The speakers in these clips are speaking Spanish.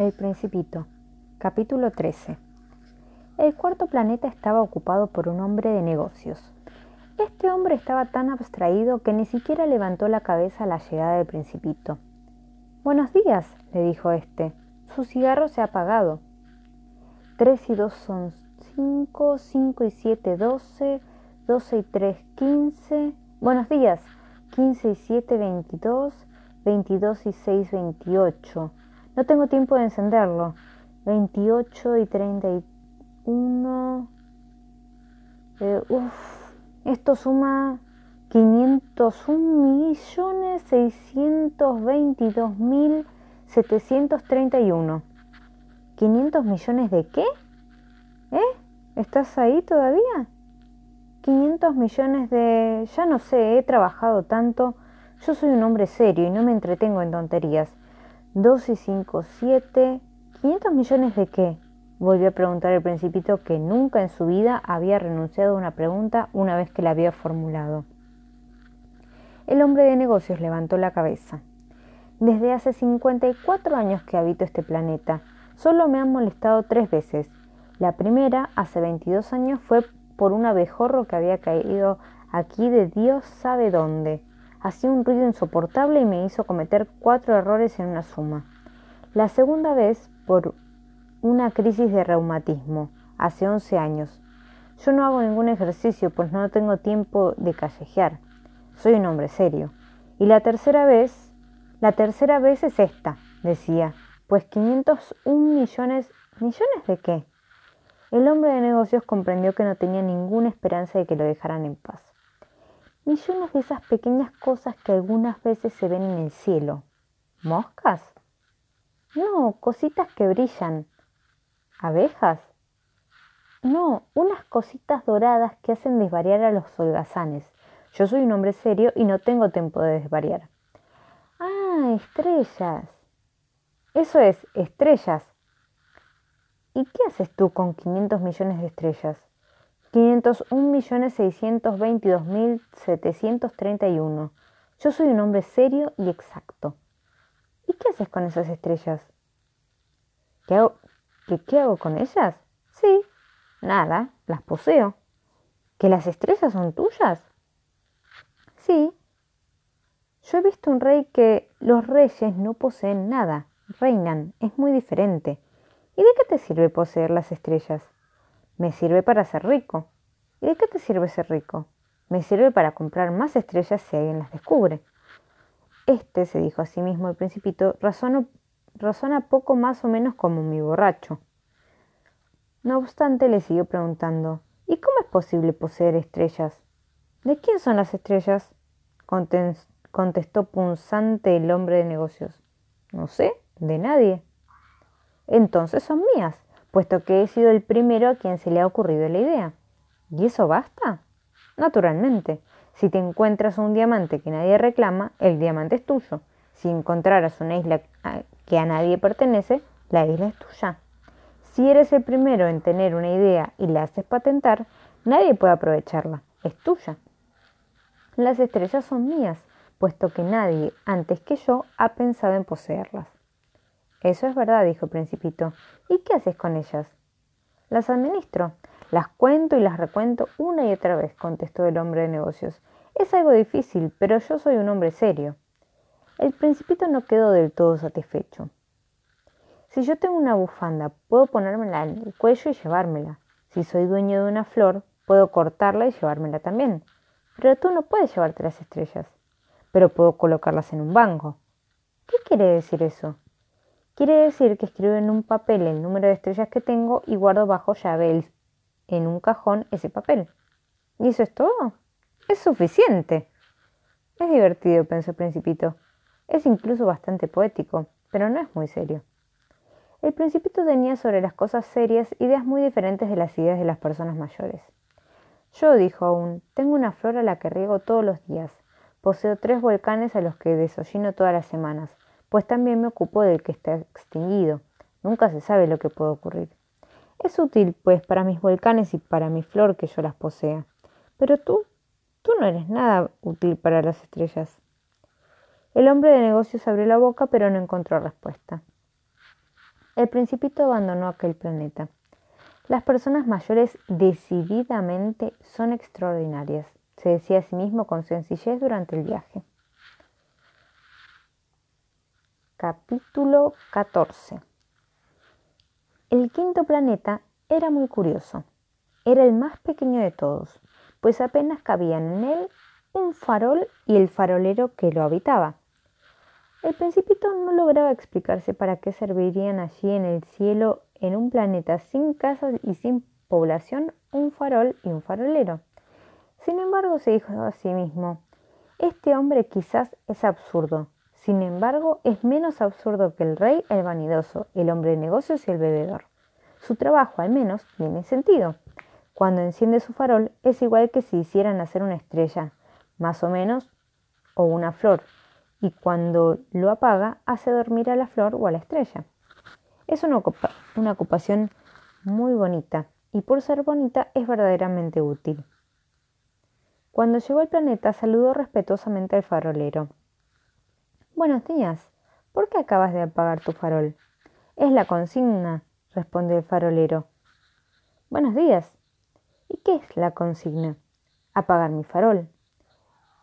El Principito, capítulo 13. El cuarto planeta estaba ocupado por un hombre de negocios. Este hombre estaba tan abstraído que ni siquiera levantó la cabeza a la llegada del Principito. Buenos días, le dijo este. Su cigarro se ha apagado. Tres y dos son cinco, cinco y siete doce, doce y tres quince. Buenos días, quince y siete veintidós, veintidós y seis veintiocho. No tengo tiempo de encenderlo. 28 y 31. Eh, uf, esto suma 501.622.731. ¿500 millones de qué? ¿Eh? ¿Estás ahí todavía? 500 millones de... Ya no sé, he trabajado tanto. Yo soy un hombre serio y no me entretengo en tonterías. 2 y 5, 7. ¿500 millones de qué? Volvió a preguntar el principito que nunca en su vida había renunciado a una pregunta una vez que la había formulado. El hombre de negocios levantó la cabeza. Desde hace 54 años que habito este planeta. Solo me han molestado tres veces. La primera, hace 22 años, fue por un abejorro que había caído aquí de Dios sabe dónde hacía un ruido insoportable y me hizo cometer cuatro errores en una suma. La segunda vez por una crisis de reumatismo, hace 11 años. Yo no hago ningún ejercicio, pues no tengo tiempo de callejear. Soy un hombre serio. Y la tercera vez, la tercera vez es esta, decía, pues 501 millones, ¿millones de qué? El hombre de negocios comprendió que no tenía ninguna esperanza de que lo dejaran en paz millones de esas pequeñas cosas que algunas veces se ven en el cielo. ¿Moscas? No, cositas que brillan. ¿Abejas? No, unas cositas doradas que hacen desvariar a los holgazanes. Yo soy un hombre serio y no tengo tiempo de desvariar. Ah, estrellas. Eso es, estrellas. ¿Y qué haces tú con 500 millones de estrellas? 501.622.731. Yo soy un hombre serio y exacto. ¿Y qué haces con esas estrellas? ¿Qué hago, qué, hago con ellas? Sí, nada, las poseo. ¿Que las estrellas son tuyas? Sí. Yo he visto un rey que los reyes no poseen nada, reinan, es muy diferente. ¿Y de qué te sirve poseer las estrellas? Me sirve para ser rico. ¿Y de qué te sirve ser rico? Me sirve para comprar más estrellas si alguien las descubre. Este, se dijo a sí mismo el principito, razona poco más o menos como mi borracho. No obstante, le siguió preguntando, ¿y cómo es posible poseer estrellas? ¿De quién son las estrellas? contestó punzante el hombre de negocios. No sé, de nadie. Entonces son mías puesto que he sido el primero a quien se le ha ocurrido la idea. ¿Y eso basta? Naturalmente, si te encuentras un diamante que nadie reclama, el diamante es tuyo. Si encontraras una isla que a nadie pertenece, la isla es tuya. Si eres el primero en tener una idea y la haces patentar, nadie puede aprovecharla, es tuya. Las estrellas son mías, puesto que nadie antes que yo ha pensado en poseerlas. Eso es verdad, dijo principito. ¿Y qué haces con ellas? Las administro. Las cuento y las recuento una y otra vez, contestó el hombre de negocios. Es algo difícil, pero yo soy un hombre serio. El principito no quedó del todo satisfecho. Si yo tengo una bufanda, puedo ponérmela en el cuello y llevármela. Si soy dueño de una flor, puedo cortarla y llevármela también. Pero tú no puedes llevarte las estrellas. Pero puedo colocarlas en un banco. ¿Qué quiere decir eso? Quiere decir que escribo en un papel el número de estrellas que tengo y guardo bajo llave en un cajón ese papel. ¿Y eso es todo? Es suficiente. Es divertido, pensó el principito. Es incluso bastante poético, pero no es muy serio. El principito tenía sobre las cosas serias ideas muy diferentes de las ideas de las personas mayores. Yo, dijo aún, tengo una flor a la que riego todos los días. Poseo tres volcanes a los que desollino todas las semanas pues también me ocupo del que está extinguido. Nunca se sabe lo que puede ocurrir. Es útil, pues, para mis volcanes y para mi flor que yo las posea. Pero tú, tú no eres nada útil para las estrellas. El hombre de negocios abrió la boca, pero no encontró respuesta. el principito abandonó aquel planeta. Las personas mayores decididamente son extraordinarias, se decía a sí mismo con sencillez durante el viaje. Capítulo 14 El quinto planeta era muy curioso. Era el más pequeño de todos, pues apenas cabían en él un farol y el farolero que lo habitaba. El principito no lograba explicarse para qué servirían allí en el cielo, en un planeta sin casas y sin población, un farol y un farolero. Sin embargo, se dijo a sí mismo, este hombre quizás es absurdo, sin embargo, es menos absurdo que el rey, el vanidoso, el hombre de negocios y el bebedor. Su trabajo, al menos, tiene sentido. Cuando enciende su farol, es igual que si hicieran nacer una estrella, más o menos, o una flor, y cuando lo apaga hace dormir a la flor o a la estrella. Es una, una ocupación muy bonita y por ser bonita es verdaderamente útil. Cuando llegó al planeta saludó respetuosamente al farolero. Buenos días. ¿Por qué acabas de apagar tu farol? Es la consigna, respondió el farolero. Buenos días. ¿Y qué es la consigna? Apagar mi farol.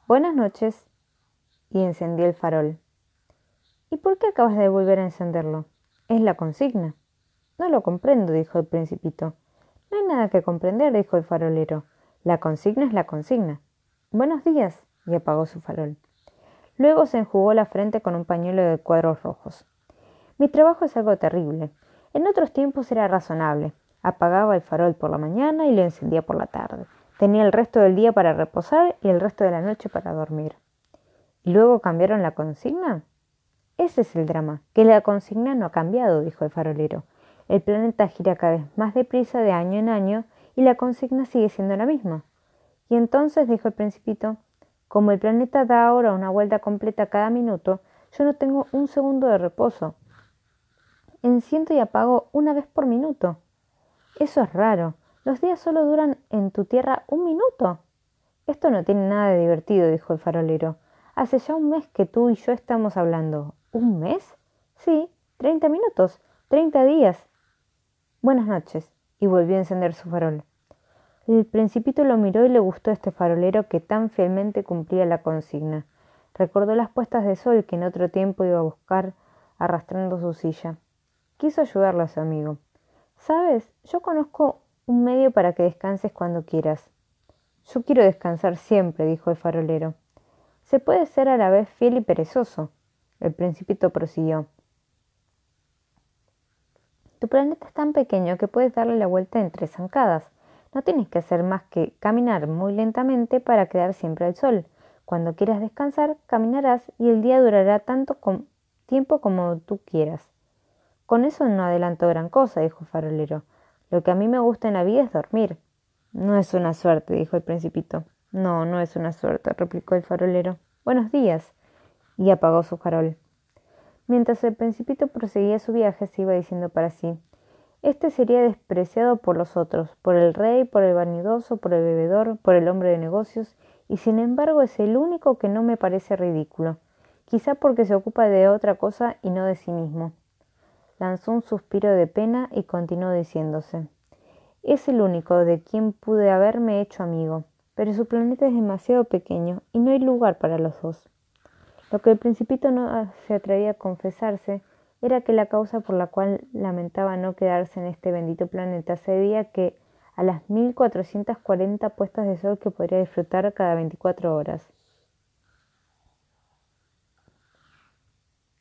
Buenas noches y encendió el farol. ¿Y por qué acabas de volver a encenderlo? Es la consigna. No lo comprendo, dijo el principito. No hay nada que comprender, dijo el farolero. La consigna es la consigna. Buenos días, y apagó su farol. Luego se enjugó la frente con un pañuelo de cuadros rojos. Mi trabajo es algo terrible. En otros tiempos era razonable. Apagaba el farol por la mañana y lo encendía por la tarde. Tenía el resto del día para reposar y el resto de la noche para dormir. ¿Y luego cambiaron la consigna? Ese es el drama, que la consigna no ha cambiado, dijo el farolero. El planeta gira cada vez más deprisa de año en año y la consigna sigue siendo la misma. Y entonces, dijo el principito, como el planeta da ahora una vuelta completa cada minuto, yo no tengo un segundo de reposo. Enciendo y apago una vez por minuto. Eso es raro. Los días solo duran en tu tierra un minuto. Esto no tiene nada de divertido, dijo el farolero. Hace ya un mes que tú y yo estamos hablando. ¿Un mes? Sí, treinta minutos, treinta días. Buenas noches. Y volvió a encender su farol. El principito lo miró y le gustó este farolero que tan fielmente cumplía la consigna. Recordó las puestas de sol que en otro tiempo iba a buscar arrastrando su silla. Quiso ayudarle a su amigo. Sabes, yo conozco un medio para que descanses cuando quieras. Yo quiero descansar siempre, dijo el farolero. Se puede ser a la vez fiel y perezoso. El principito prosiguió. Tu planeta es tan pequeño que puedes darle la vuelta en tres zancadas. No tienes que hacer más que caminar muy lentamente para quedar siempre al sol. Cuando quieras descansar, caminarás y el día durará tanto tiempo como tú quieras. Con eso no adelanto gran cosa, dijo el farolero. Lo que a mí me gusta en la vida es dormir. No es una suerte, dijo el principito. No, no es una suerte, replicó el farolero. Buenos días. Y apagó su farol. Mientras el principito proseguía su viaje, se iba diciendo para sí Este sería despreciado por los otros, por el rey, por el vanidoso, por el bebedor, por el hombre de negocios, y sin embargo es el único que no me parece ridículo, quizá porque se ocupa de otra cosa y no de sí mismo. Lanzó un suspiro de pena y continuó diciéndose Es el único de quien pude haberme hecho amigo pero su planeta es demasiado pequeño y no hay lugar para los dos. Lo que el principito no se atrevía a confesarse era que la causa por la cual lamentaba no quedarse en este bendito planeta se debía que a las 1440 puestas de sol que podría disfrutar cada 24 horas.